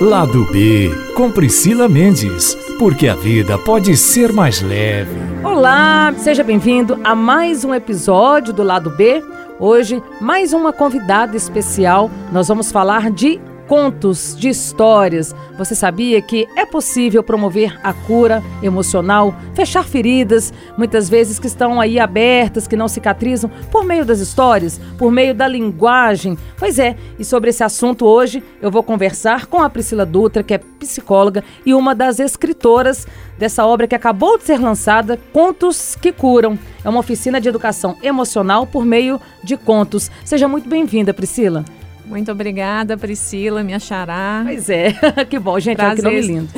Lado B, com Priscila Mendes, porque a vida pode ser mais leve. Olá, seja bem-vindo a mais um episódio do Lado B. Hoje, mais uma convidada especial. Nós vamos falar de contos, de histórias. Você sabia que é possível promover a cura emocional, fechar feridas, muitas vezes que estão aí abertas, que não cicatrizam, por meio das histórias, por meio da linguagem? Pois é, e sobre esse assunto hoje eu vou conversar com a Priscila Dutra, que é psicóloga e uma das escritoras dessa obra que acabou de ser lançada, Contos que Curam. É uma oficina de educação emocional por meio de contos. Seja muito bem-vinda, Priscila. Muito obrigada, Priscila, me achará. Pois é, que bom, gente, prazer. que nome lindo.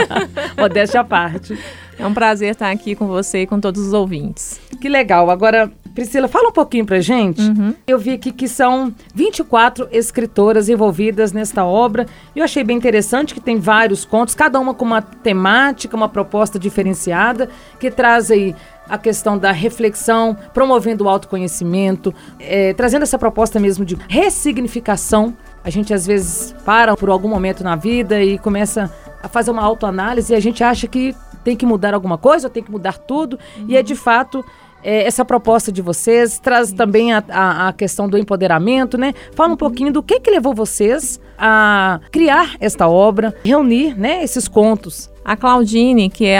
Modéstia à parte. É um prazer estar aqui com você e com todos os ouvintes. Que legal. Agora, Priscila, fala um pouquinho pra gente. Uhum. Eu vi aqui que são 24 escritoras envolvidas nesta obra. E eu achei bem interessante que tem vários contos, cada uma com uma temática, uma proposta diferenciada, que traz aí a questão da reflexão, promovendo o autoconhecimento, é, trazendo essa proposta mesmo de ressignificação. A gente às vezes para por algum momento na vida e começa a fazer uma autoanálise e a gente acha que tem que mudar alguma coisa, tem que mudar tudo, e é de fato é, essa proposta de vocês, traz também a, a, a, questão do empoderamento, né? Fala um uhum. pouquinho do que que levou vocês a criar esta obra, reunir, né, esses contos. A Claudine, que é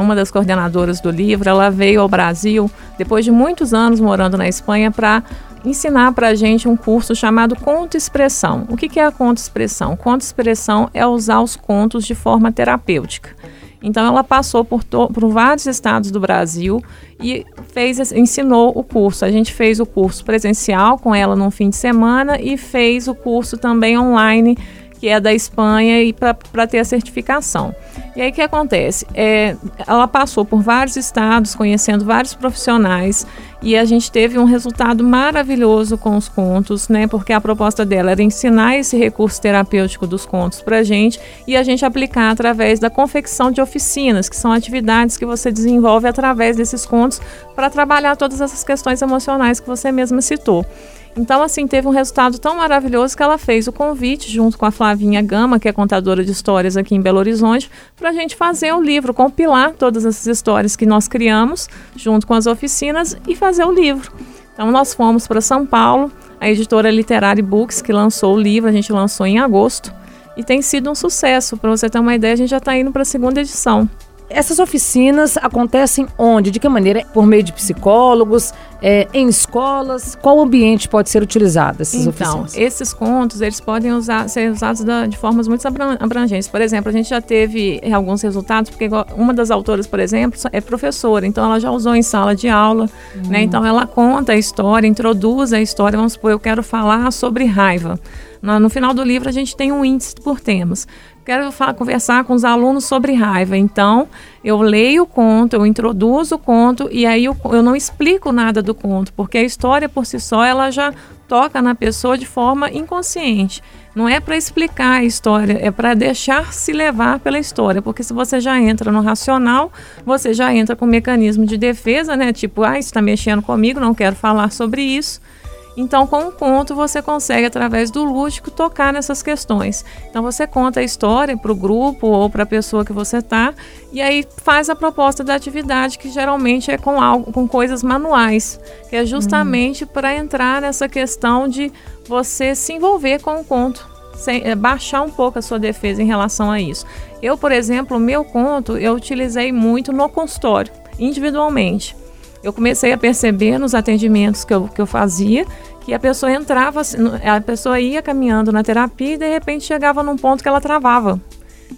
uma das coordenadoras do livro, ela veio ao Brasil depois de muitos anos morando na Espanha para ensinar para a gente um curso chamado Conto Expressão. O que, que é a Conto Expressão? Conto Expressão é usar os contos de forma terapêutica. Então ela passou por, por vários estados do Brasil e fez, ensinou o curso. A gente fez o curso presencial com ela num fim de semana e fez o curso também online que é da Espanha e para ter a certificação. E aí o que acontece? É, ela passou por vários estados, conhecendo vários profissionais, e a gente teve um resultado maravilhoso com os contos, né? Porque a proposta dela era ensinar esse recurso terapêutico dos contos para gente e a gente aplicar através da confecção de oficinas, que são atividades que você desenvolve através desses contos para trabalhar todas essas questões emocionais que você mesma citou. Então, assim, teve um resultado tão maravilhoso que ela fez o convite, junto com a Flavinha Gama, que é contadora de histórias aqui em Belo Horizonte, para a gente fazer o livro, compilar todas essas histórias que nós criamos, junto com as oficinas, e fazer o livro. Então, nós fomos para São Paulo, a editora Literary Books, que lançou o livro, a gente lançou em agosto, e tem sido um sucesso. Para você ter uma ideia, a gente já está indo para a segunda edição. Essas oficinas acontecem onde? De que maneira? Por meio de psicólogos, é, em escolas? Qual ambiente pode ser utilizado essas então, oficinas? esses contos, eles podem usar, ser usados da, de formas muito abrangentes. Por exemplo, a gente já teve alguns resultados, porque uma das autoras, por exemplo, é professora, então ela já usou em sala de aula, né? uhum. né? Então ela conta a história, introduz a história, vamos supor, eu quero falar sobre raiva. No, final do livro a gente tem um índice por temas quero falar, conversar com os alunos sobre raiva. Então, eu leio o conto, eu introduzo o conto e aí eu, eu não explico nada do conto, porque a história por si só ela já toca na pessoa de forma inconsciente. Não é para explicar a história, é para deixar se levar pela história, porque se você já entra no racional, você já entra com um mecanismo de defesa, né? Tipo, ah, está mexendo comigo, não quero falar sobre isso. Então, com o conto, você consegue, através do lúdico, tocar nessas questões. Então, você conta a história para o grupo ou para a pessoa que você está, e aí faz a proposta da atividade, que geralmente é com algo, com coisas manuais, que é justamente hum. para entrar nessa questão de você se envolver com o conto. Sem, é, baixar um pouco a sua defesa em relação a isso. Eu, por exemplo, meu conto eu utilizei muito no consultório, individualmente eu comecei a perceber nos atendimentos que eu, que eu fazia que a pessoa entrava, a pessoa ia caminhando na terapia e de repente chegava num ponto que ela travava.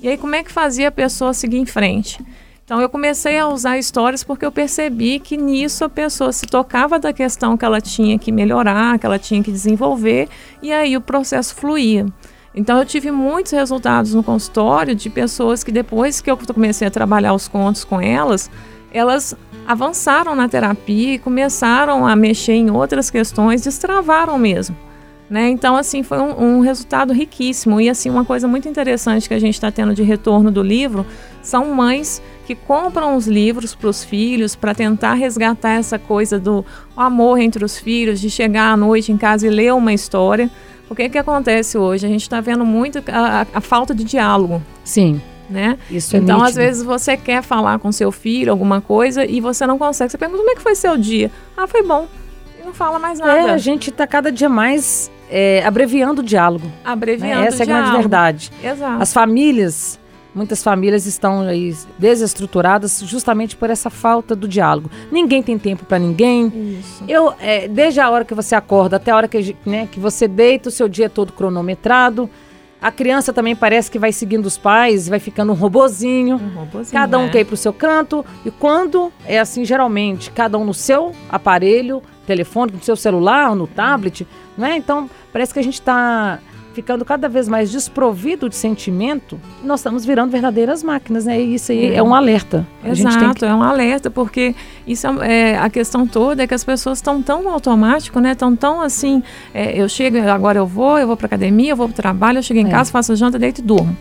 E aí como é que fazia a pessoa seguir em frente? Então eu comecei a usar histórias porque eu percebi que nisso a pessoa se tocava da questão que ela tinha que melhorar, que ela tinha que desenvolver, e aí o processo fluía. Então eu tive muitos resultados no consultório de pessoas que depois que eu comecei a trabalhar os contos com elas, elas avançaram na terapia e começaram a mexer em outras questões, destravaram mesmo. Né? Então, assim, foi um, um, resultado riquíssimo. E, assim, uma coisa muito interessante que a gente está tendo de retorno do livro são mães que compram os livros para os filhos para tentar resgatar essa coisa do amor entre os filhos, de chegar à noite em casa e ler uma história O que que acontece hoje? A gente está vendo muito a, a, a falta de diálogo. Sim. Né? Isso é então, nítido. às vezes, você quer falar com seu filho alguma coisa e você não consegue. Você pergunta como é que foi seu dia? Ah, foi bom. E não fala mais nada. É, a gente está cada dia mais é, abreviando o diálogo. Abreviando né? Essa é a grande verdade. Exato. As famílias, muitas famílias estão aí desestruturadas justamente por essa falta do diálogo. Ninguém tem tempo para ninguém. Isso. Eu, é, desde a hora que você acorda até a hora que, né, que você deita, o seu dia é todo cronometrado. A criança também parece que vai seguindo os pais, vai ficando um robozinho. Um robozinho, Cada um né? quer ir pro seu canto. E quando é assim, geralmente, cada um no seu aparelho, telefone, no seu celular, no tablet, não é? Então, parece que a gente está ficando cada vez mais desprovido de sentimento. Nós estamos virando verdadeiras máquinas, né? E isso aí é, É. um alerta. A gente Exato, tem que é um alerta, porque isso é, é, a questão toda é que as pessoas estão tão automático, né? Estão tão assim, é, eu chego, agora eu vou, eu vou pra academia, eu vou pro trabalho, eu chego em É. casa, faço janta, deito e durmo.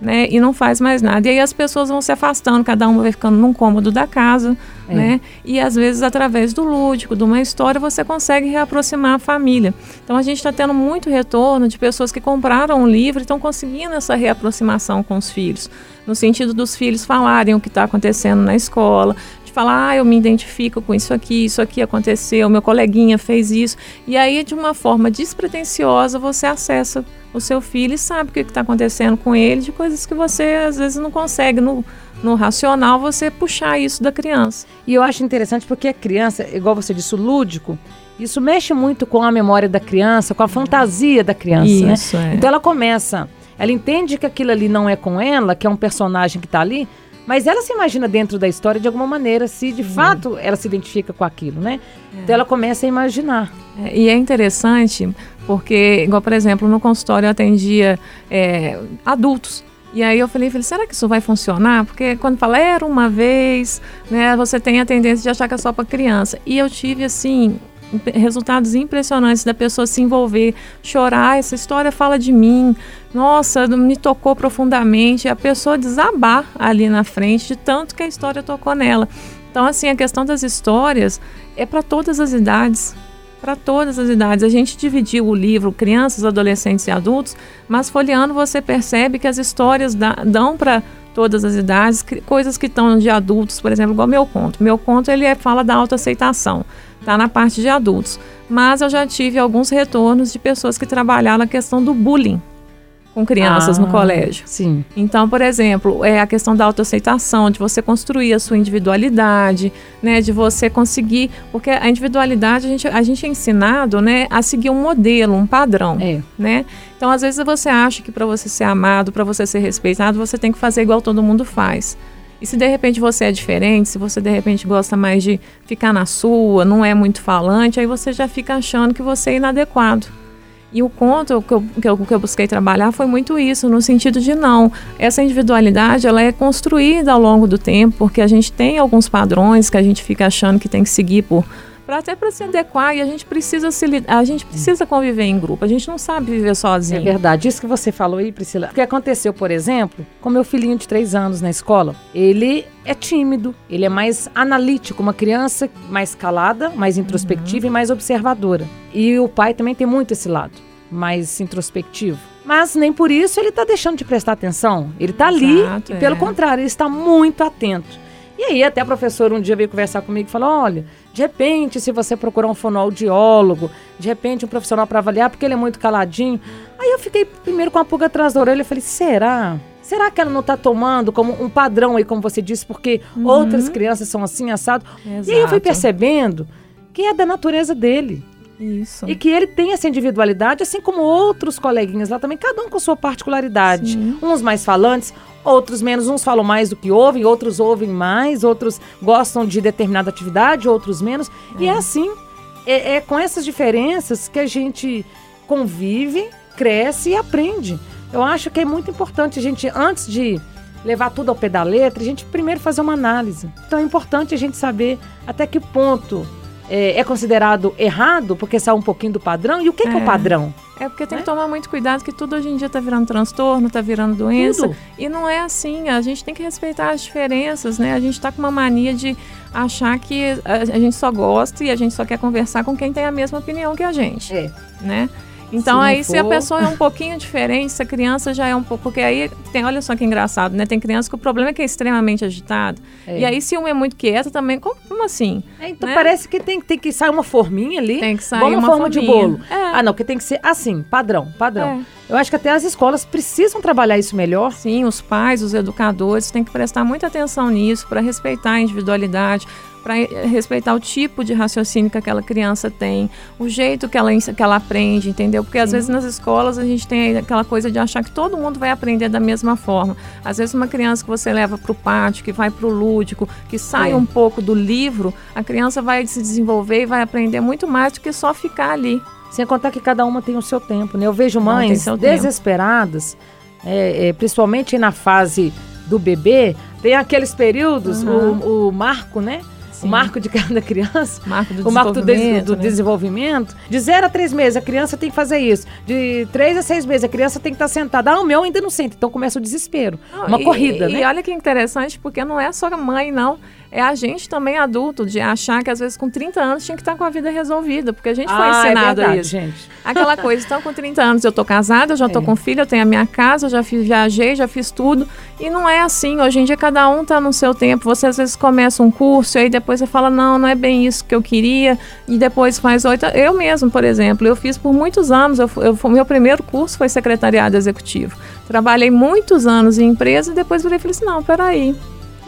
Né, e não faz mais nada. E aí as pessoas vão se afastando, cada uma vai ficando num cômodo da casa, É. né? E às vezes através do lúdico, de uma história, você consegue reaproximar a família. Então a gente está tendo muito retorno de pessoas que compraram um livro e estão conseguindo essa reaproximação com os filhos. No sentido dos filhos falarem o que está acontecendo na escola, de falar, ah, eu me identifico com isso aqui, isso aqui aconteceu, meu coleguinha fez isso. E aí, de uma forma despretensiosa, você acessa o seu filho e sabe o que está acontecendo com ele, de coisas que você às vezes não consegue no, no racional você puxar isso da criança. E eu acho interessante porque a criança, igual você disse, o lúdico, isso mexe muito com a memória da criança, com a fantasia da criança, né? Isso, é. Então ela começa, ela entende que aquilo ali não é com ela, que é um personagem que está ali, mas ela se imagina dentro da história de alguma maneira, se de fato ela se identifica com aquilo, né? Então ela começa a imaginar. É, E é interessante porque, igual por exemplo, no consultório eu atendia é, adultos. E aí eu falei, falei, será que isso vai funcionar? Porque quando fala era uma vez, né, você tem a tendência de achar que é só para criança. E eu tive assim resultados impressionantes da pessoa se envolver, chorar, essa história fala de mim. Nossa, me tocou profundamente. A pessoa desabar ali na frente de tanto que a história tocou nela. Então, assim, a questão das histórias é para todas as idades para todas as idades. A gente dividiu o livro crianças, adolescentes e adultos, mas folheando você percebe que as histórias dão para todas as idades, coisas que estão de adultos, por exemplo, igual meu conto. Meu conto ele é- fala da autoaceitação, tá na parte de adultos. Mas eu já tive alguns retornos de pessoas que trabalharam a questão do bullying com crianças no Ah, colégio. Sim. Então, por exemplo, é a questão da autoaceitação, de você construir a sua individualidade, né, de você conseguir, porque a individualidade a gente, a gente é ensinado, né, a seguir um modelo, um padrão, É. né? Então, às vezes você acha que para você ser amado, para você ser respeitado, você tem que fazer igual todo mundo faz. E se de repente você é diferente, se você de repente gosta mais de ficar na sua, não é muito falante, aí você já fica achando que você é inadequado. E o conto que eu, que, eu, que eu busquei trabalhar foi muito isso, no sentido de não. Essa individualidade ela é construída ao longo do tempo, porque a gente tem alguns padrões que a gente fica achando que tem que seguir por para até para se adequar e a gente precisa se a gente precisa conviver em grupo. A gente não sabe viver É sozinho. verdade. Isso que você falou aí, Priscila. O que aconteceu, por exemplo, com meu filhinho de três anos na escola. Ele é tímido, ele é mais analítico, uma criança mais calada, mais introspectiva e mais observadora. E o pai também tem muito esse lado, mais introspectivo. Mas nem por isso ele está deixando de prestar atenção. Ele está ali Exato, e, pelo é. contrário, ele está muito atento. E aí, até a professora um dia veio conversar comigo e falou: olha, de repente, se você procurar um fonoaudiólogo, de repente um profissional para avaliar, porque ele é muito caladinho. Aí eu fiquei primeiro com a pulga atrás da orelha e falei: será? Será que ela não está tomando como um padrão aí, como você disse, porque outras crianças são assim, assado? E aí eu fui Uhum. Exato. percebendo que é da natureza dele. Isso. E que ele tem essa individualidade, assim como outros coleguinhas lá também, cada um com sua particularidade. Sim. Uns mais falantes, outros menos. Uns falam mais do que ouvem, outros ouvem mais, outros gostam de determinada atividade, outros menos. E é assim. É, é com essas diferenças que a gente convive, cresce e aprende. Eu acho que é muito importante a gente, antes de levar tudo ao pé da letra, a gente primeiro fazer uma análise. Então é importante a gente saber até que ponto é, é considerado errado, porque sai um pouquinho do padrão. E o que é, que é o É. padrão? É porque tem Né? que tomar muito cuidado que tudo hoje em dia tá virando transtorno, tá virando doença. Tudo. E não é assim. A gente tem que respeitar as diferenças, né? A gente tá com uma mania de achar que a, gente só gosta e a gente só quer conversar com quem tem a mesma opinião que a gente, É. né? Então se aí for... se a pessoa é um pouquinho diferente, se a criança já é um pouco, porque aí tem, olha só que engraçado, né? Tem criança que o problema é que é extremamente agitado. É. E aí se um é muito quieto também, como, como assim? É, então né? parece que tem, tem que sair uma forminha ali. Tem que sair uma, uma forma forminha. de bolo. É. Ah, não, que tem que ser assim, padrão, padrão. É. Eu acho que até as escolas precisam trabalhar isso melhor. Sim, os pais, os educadores têm que prestar muita atenção nisso para respeitar a individualidade, para respeitar o tipo de raciocínio que aquela criança tem, o jeito que ela, que ela aprende, entendeu? Porque às vezes nas escolas a gente tem aquela coisa de achar que todo mundo vai aprender da mesma forma. Às vezes uma criança que você leva para o pátio, que vai para o lúdico, que sai é. um pouco do livro, a criança vai se desenvolver e vai aprender muito mais do que só ficar ali. Sem contar que cada uma tem o seu tempo, né? Eu vejo mães desesperadas, é, é, principalmente na fase do bebê, tem aqueles períodos, uhum. o, o marco, né? Sim. o marco de cada criança, marco o marco do, des do né? desenvolvimento. De 0 a 3 meses, a criança tem que fazer isso. De 3 a 6 meses, a criança tem que estar sentada. Ah, o meu ainda não senta. Então começa o desespero. Não, uma e, corrida, e, né? E olha que interessante, porque não é só a mãe, não é a gente também adulto de achar que às vezes com 30 anos tinha que estar com a vida resolvida, porque a gente foi ah, é ensinado é verdade, a isso. Gente. Aquela coisa, então com 30 anos eu tô casada, eu já tô é. com filho, eu tenho a minha casa, eu já fiz, viajei, já fiz tudo. E não é assim, hoje em dia cada um tá no seu tempo. Você às vezes começa um curso e aí depois você fala, não, não é bem isso que eu queria, e depois faz oito. Eu mesmo, por exemplo, eu fiz por muitos anos, eu, eu, meu primeiro curso foi secretariado executivo. Trabalhei muitos anos em empresa e depois virei e falei assim, não, peraí,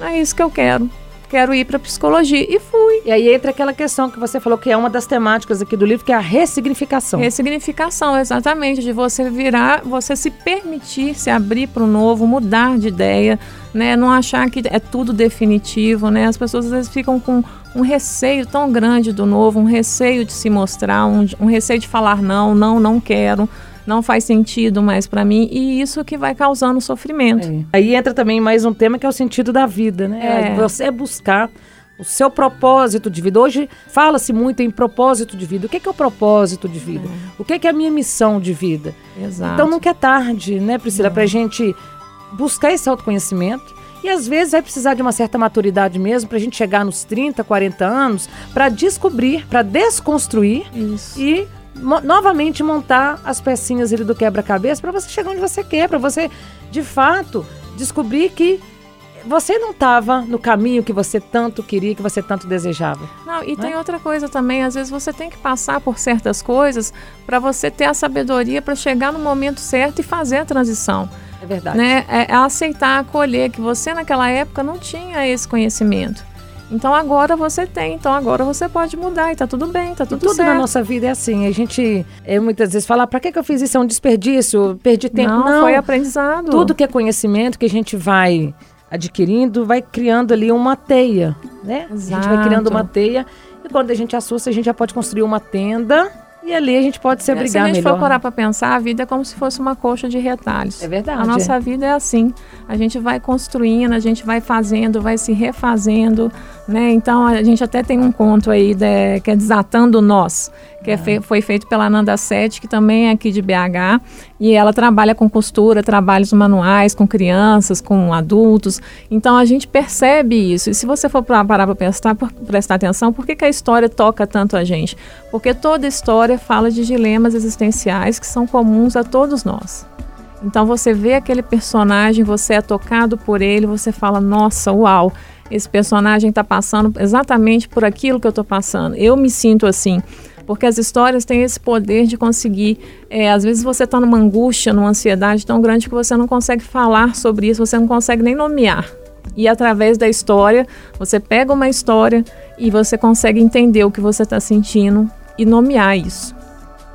é isso que eu quero quero ir para psicologia. E fui. E aí entra aquela questão que você falou que é uma das temáticas aqui do livro, que é a ressignificação. Ressignificação, exatamente, de você virar, você se permitir se abrir para o novo, mudar de ideia, né? Não achar que é tudo definitivo, né? As pessoas às vezes ficam com um receio tão grande do novo, um receio de se mostrar, um, um receio de falar não, não, não quero não faz sentido mais para mim e isso que vai causando sofrimento. É. Aí entra também mais um tema que é o sentido da vida, né? É. Você buscar o seu propósito de vida. Hoje fala-se muito em propósito de vida. O que é, que é o propósito de vida? É. O que é, que é a minha missão de vida? Exato. Então nunca é tarde, né, Priscila, para a gente buscar esse autoconhecimento. E às vezes vai precisar de uma certa maturidade mesmo para a gente chegar nos 30, 40 anos para descobrir, para desconstruir Isso. e novamente montar as pecinhas ali do quebra-cabeça para você chegar onde você quer, para você de fato descobrir que você não estava no caminho que você tanto queria, que você tanto desejava. Não, e tem é? outra coisa também, às vezes você tem que passar por certas coisas para você ter a sabedoria para chegar no momento certo e fazer a transição. É verdade. Né? É, é aceitar, acolher que você naquela época não tinha esse conhecimento. Então agora você tem, então agora você pode mudar e tá tudo bem, tá tudo, tudo certo. na nossa vida é assim. A gente é, muitas vezes fala, para que, que eu fiz isso? É um desperdício, perdi tempo. Não, Não, foi aprendizado. Tudo que é conhecimento que a gente vai adquirindo, vai criando ali uma teia, né? Exato. A gente vai criando uma teia e quando a gente assusta, a gente já pode construir uma tenda e ali a gente pode se abrigar melhor. Se a gente melhor. for parar para pensar, a vida é como se fosse uma coxa de retalhos. É verdade. A nossa vida é assim. A gente vai construindo, a gente vai fazendo, vai se refazendo, né? Então a gente até tem um conto aí de, que é Desatando Nós, que é fe, foi feito pela Nanda Sete, que também é aqui de BH, e ela trabalha com costura, trabalhos manuais com crianças, com adultos. Então a gente percebe isso. E se você for parar para prestar, prestar atenção, por que, que a história toca tanto a gente? Porque toda história fala de dilemas existenciais que são comuns a todos nós. Então você vê aquele personagem, você é tocado por ele, você fala: nossa, uau, esse personagem está passando exatamente por aquilo que eu estou passando. Eu me sinto assim. Porque as histórias têm esse poder de conseguir. É, às vezes você está numa angústia, numa ansiedade tão grande que você não consegue falar sobre isso, você não consegue nem nomear. E através da história, você pega uma história e você consegue entender o que você está sentindo e nomear isso.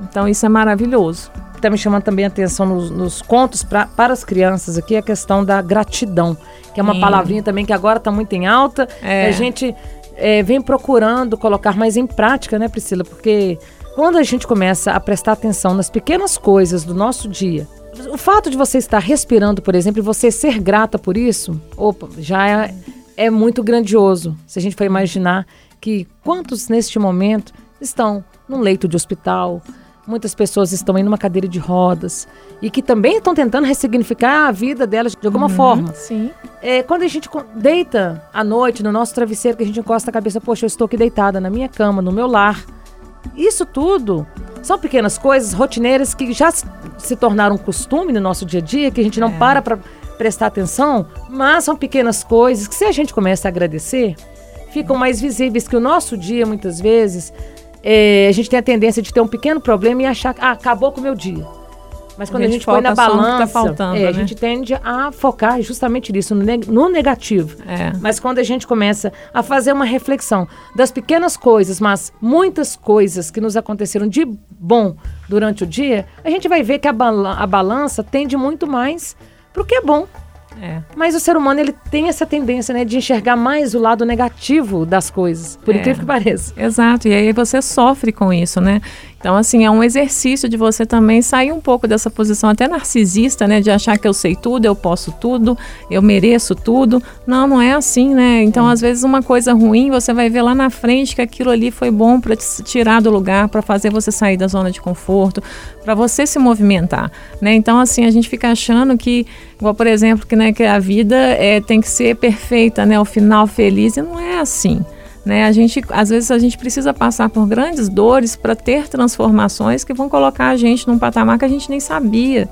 Então isso é maravilhoso. Está me chamando também a atenção nos, nos contos pra, para as crianças aqui a questão da gratidão, que é uma Sim. palavrinha também que agora está muito em alta. É. A gente é, vem procurando colocar mais em prática, né, Priscila? Porque quando a gente começa a prestar atenção nas pequenas coisas do nosso dia, o fato de você estar respirando, por exemplo, e você ser grata por isso, opa, já é, é muito grandioso. Se a gente for imaginar que quantos neste momento estão num leito de hospital, muitas pessoas estão em uma cadeira de rodas e que também estão tentando ressignificar a vida delas de alguma uhum, forma. Sim. É, quando a gente deita à noite no nosso travesseiro, que a gente encosta a cabeça, poxa, eu estou aqui deitada na minha cama, no meu lar. Isso tudo são pequenas coisas rotineiras que já se tornaram um costume no nosso dia a dia, que a gente não é. para para prestar atenção, mas são pequenas coisas que se a gente começa a agradecer, ficam mais visíveis que o nosso dia muitas vezes é, a gente tem a tendência de ter um pequeno problema e achar que ah, acabou com o meu dia. Mas quando a gente, a gente põe na tá balança, tá faltando, é, né? a gente tende a focar justamente nisso, no, negativo. É. Mas quando a gente começa a fazer uma reflexão das pequenas coisas, mas muitas coisas que nos aconteceram de bom durante o dia, a gente vai ver que a, a balança tende muito mais para o que é bom. É. Mas o ser humano ele tem essa tendência, né, de enxergar mais o lado negativo das coisas, por é. incrível que pareça. Exato. E aí você sofre com isso, né? Então, assim, é um exercício de você também sair um pouco dessa posição até narcisista, né? De achar que eu sei tudo, eu posso tudo, eu mereço tudo. Não, não é assim, né? Então, às vezes, uma coisa ruim, você vai ver lá na frente que aquilo ali foi bom para te tirar do lugar, para fazer você sair da zona de conforto, para você se movimentar, né? Então, assim, a gente fica achando que, igual, por exemplo, que, né, que a vida é, tem que ser perfeita, né? O final feliz, e não é assim. Né? A gente, às vezes a gente precisa passar por grandes dores para ter transformações que vão colocar a gente num patamar que a gente nem sabia,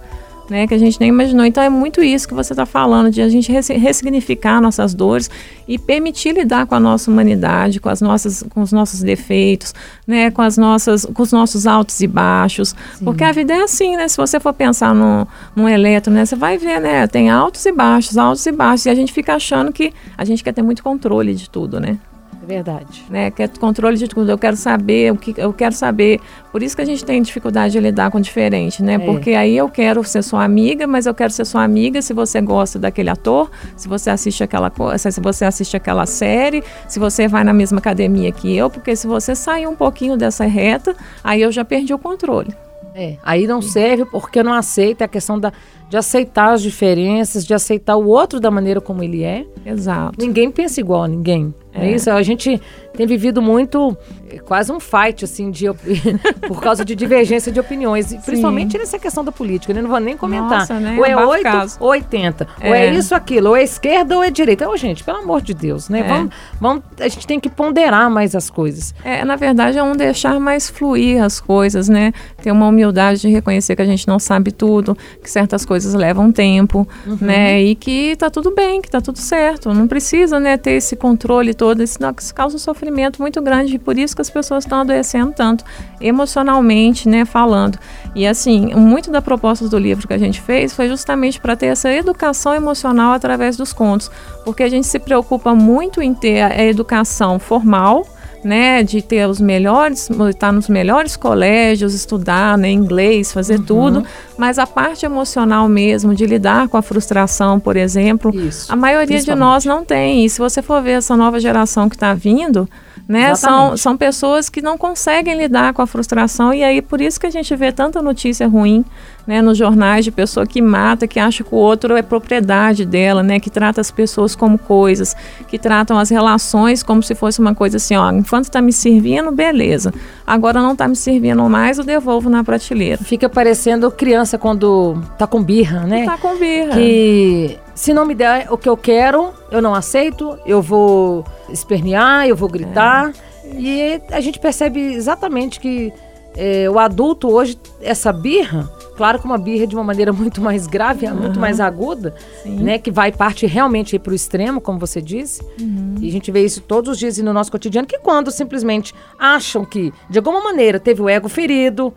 né? que a gente nem imaginou. Então é muito isso que você está falando, de a gente ressignificar nossas dores e permitir lidar com a nossa humanidade, com, as nossas, com os nossos defeitos, né? com, as nossas, com os nossos altos e baixos. Sim. Porque a vida é assim, né? Se você for pensar no, num eletro, né? você vai ver, né? tem altos e baixos, altos e baixos, e a gente fica achando que a gente quer ter muito controle de tudo, né? É verdade. Né? Quer controle de tudo. Eu quero saber o que eu quero saber. Por isso que a gente tem dificuldade de lidar com o diferente, né? É. Porque aí eu quero ser sua amiga, mas eu quero ser sua amiga se você gosta daquele ator, se você assiste aquela coisa, se você assiste aquela série, se você vai na mesma academia que eu, porque se você sair um pouquinho dessa reta, aí eu já perdi o controle. É, aí não serve porque não aceita a questão da, de aceitar as diferenças, de aceitar o outro da maneira como ele é. Exato. Ninguém pensa igual a ninguém. É. isso, a gente tem vivido muito, é, quase um fight, assim, de, por causa de divergência de opiniões. Sim. Principalmente nessa questão da política, né? Não vou nem comentar. Nossa, né? Ou é 8 ou 80. É. Ou é isso, aquilo. Ou é esquerda ou é direita. Ô, gente, pelo amor de Deus, né? É. Vamos, vamos, a gente tem que ponderar mais as coisas. É, na verdade, é um deixar mais fluir as coisas, né? Ter uma humildade de reconhecer que a gente não sabe tudo, que certas coisas levam tempo, uhum. né? E que tá tudo bem, que tá tudo certo. Não precisa, né, ter esse controle todo, isso causa um sofrimento muito grande e por isso que as pessoas estão adoecendo tanto, emocionalmente, né, falando. E assim, muito da proposta do livro que a gente fez foi justamente para ter essa educação emocional através dos contos, porque a gente se preocupa muito em ter a educação formal, né, de ter os melhores, estar nos melhores colégios, estudar né, inglês, fazer uhum. tudo, mas a parte emocional mesmo, de lidar com a frustração, por exemplo, Isso, a maioria de nós não tem. E se você for ver essa nova geração que está vindo, né? São, são pessoas que não conseguem lidar com a frustração e aí por isso que a gente vê tanta notícia ruim, né, nos jornais de pessoa que mata, que acha que o outro é propriedade dela, né, que trata as pessoas como coisas, que tratam as relações como se fosse uma coisa assim, ó, enquanto está me servindo, beleza. Agora não está me servindo mais, eu devolvo na prateleira. Fica parecendo criança quando tá com birra, né? Tá com birra. Que se não me der o que eu quero, eu não aceito, eu vou espernear, eu vou gritar. É. E a gente percebe exatamente que é, o adulto hoje, essa birra, claro que uma birra de uma maneira muito mais grave, uhum. muito mais aguda, Sim. né? Que vai parte realmente para o extremo, como você disse. Uhum. E a gente vê isso todos os dias no nosso cotidiano, que quando simplesmente acham que, de alguma maneira, teve o ego ferido,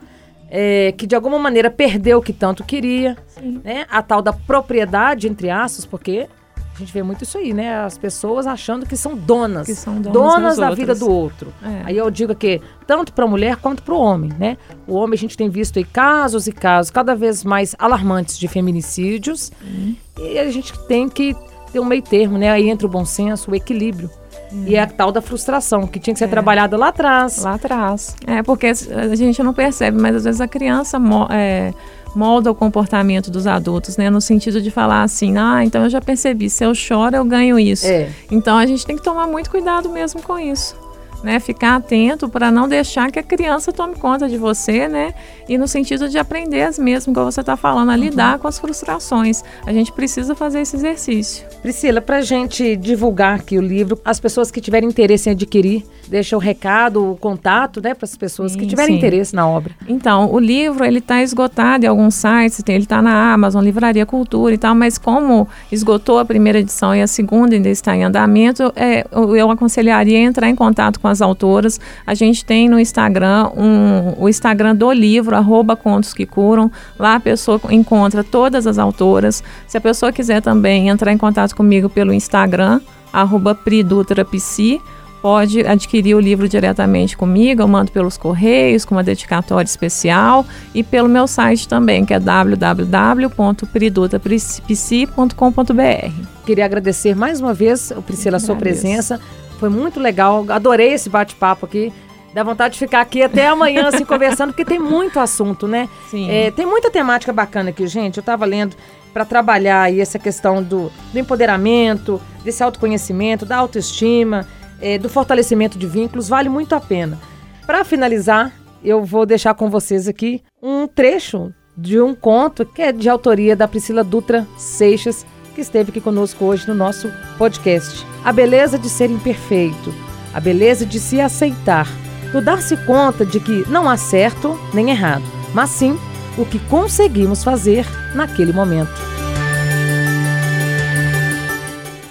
é, que de alguma maneira perdeu o que tanto queria, né? A tal da propriedade, entre aspas, porque a gente vê muito isso aí, né? As pessoas achando que são donas, que são donas, donas da vida do outro. É. Aí eu digo que tanto para a mulher quanto para o homem, né? O homem a gente tem visto aí casos e casos cada vez mais alarmantes de feminicídios uhum. e a gente tem que ter um meio termo, né? Aí entre o bom senso, o equilíbrio. E é a tal da frustração, que tinha que ser é. trabalhada lá atrás. Lá atrás. É, porque a gente não percebe, mas às vezes a criança é, molda o comportamento dos adultos, né? No sentido de falar assim, ah, então eu já percebi, se eu choro, eu ganho isso. É. Então a gente tem que tomar muito cuidado mesmo com isso. Né, ficar atento para não deixar que a criança tome conta de você, né? E no sentido de aprender mesmo, como você está falando, a uhum. lidar com as frustrações. A gente precisa fazer esse exercício. Priscila, para a gente divulgar aqui o livro, as pessoas que tiverem interesse em adquirir, deixa o recado, o contato, né, para as pessoas sim, que tiverem sim. interesse na obra. Então, o livro ele está esgotado em alguns sites, ele está na Amazon, Livraria Cultura e tal, mas como esgotou a primeira edição e a segunda ainda está em andamento, é, eu aconselharia entrar em contato com as autoras. A gente tem no Instagram um, o Instagram do livro, arroba Contos que Curam. Lá a pessoa encontra todas as autoras. Se a pessoa quiser também entrar em contato comigo pelo Instagram, arroba pridutrapsi, pode adquirir o livro diretamente comigo, eu mando pelos correios, com uma dedicatória especial e pelo meu site também, que é www.pridutrapsi.com.br. Queria agradecer mais uma vez, Priscila, a sua presença. Foi muito legal, adorei esse bate-papo aqui. Dá vontade de ficar aqui até amanhã, assim, conversando, porque tem muito assunto, né? Sim. É, tem muita temática bacana aqui, gente. Eu estava lendo para trabalhar aí essa questão do, do, empoderamento, desse autoconhecimento, da autoestima, é, do fortalecimento de vínculos, vale muito a pena. Para finalizar, eu vou deixar com vocês aqui um trecho de um conto que é de autoria da Priscila Dutra Seixas, que esteve aqui conosco hoje no nosso podcast. A beleza de ser imperfeito, a beleza de se aceitar, do dar-se conta de que não há certo nem errado, mas sim o que conseguimos fazer naquele momento.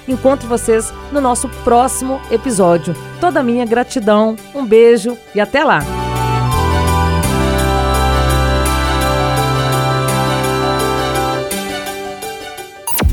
Encontro vocês no nosso próximo episódio. Toda a minha gratidão, um beijo e até lá!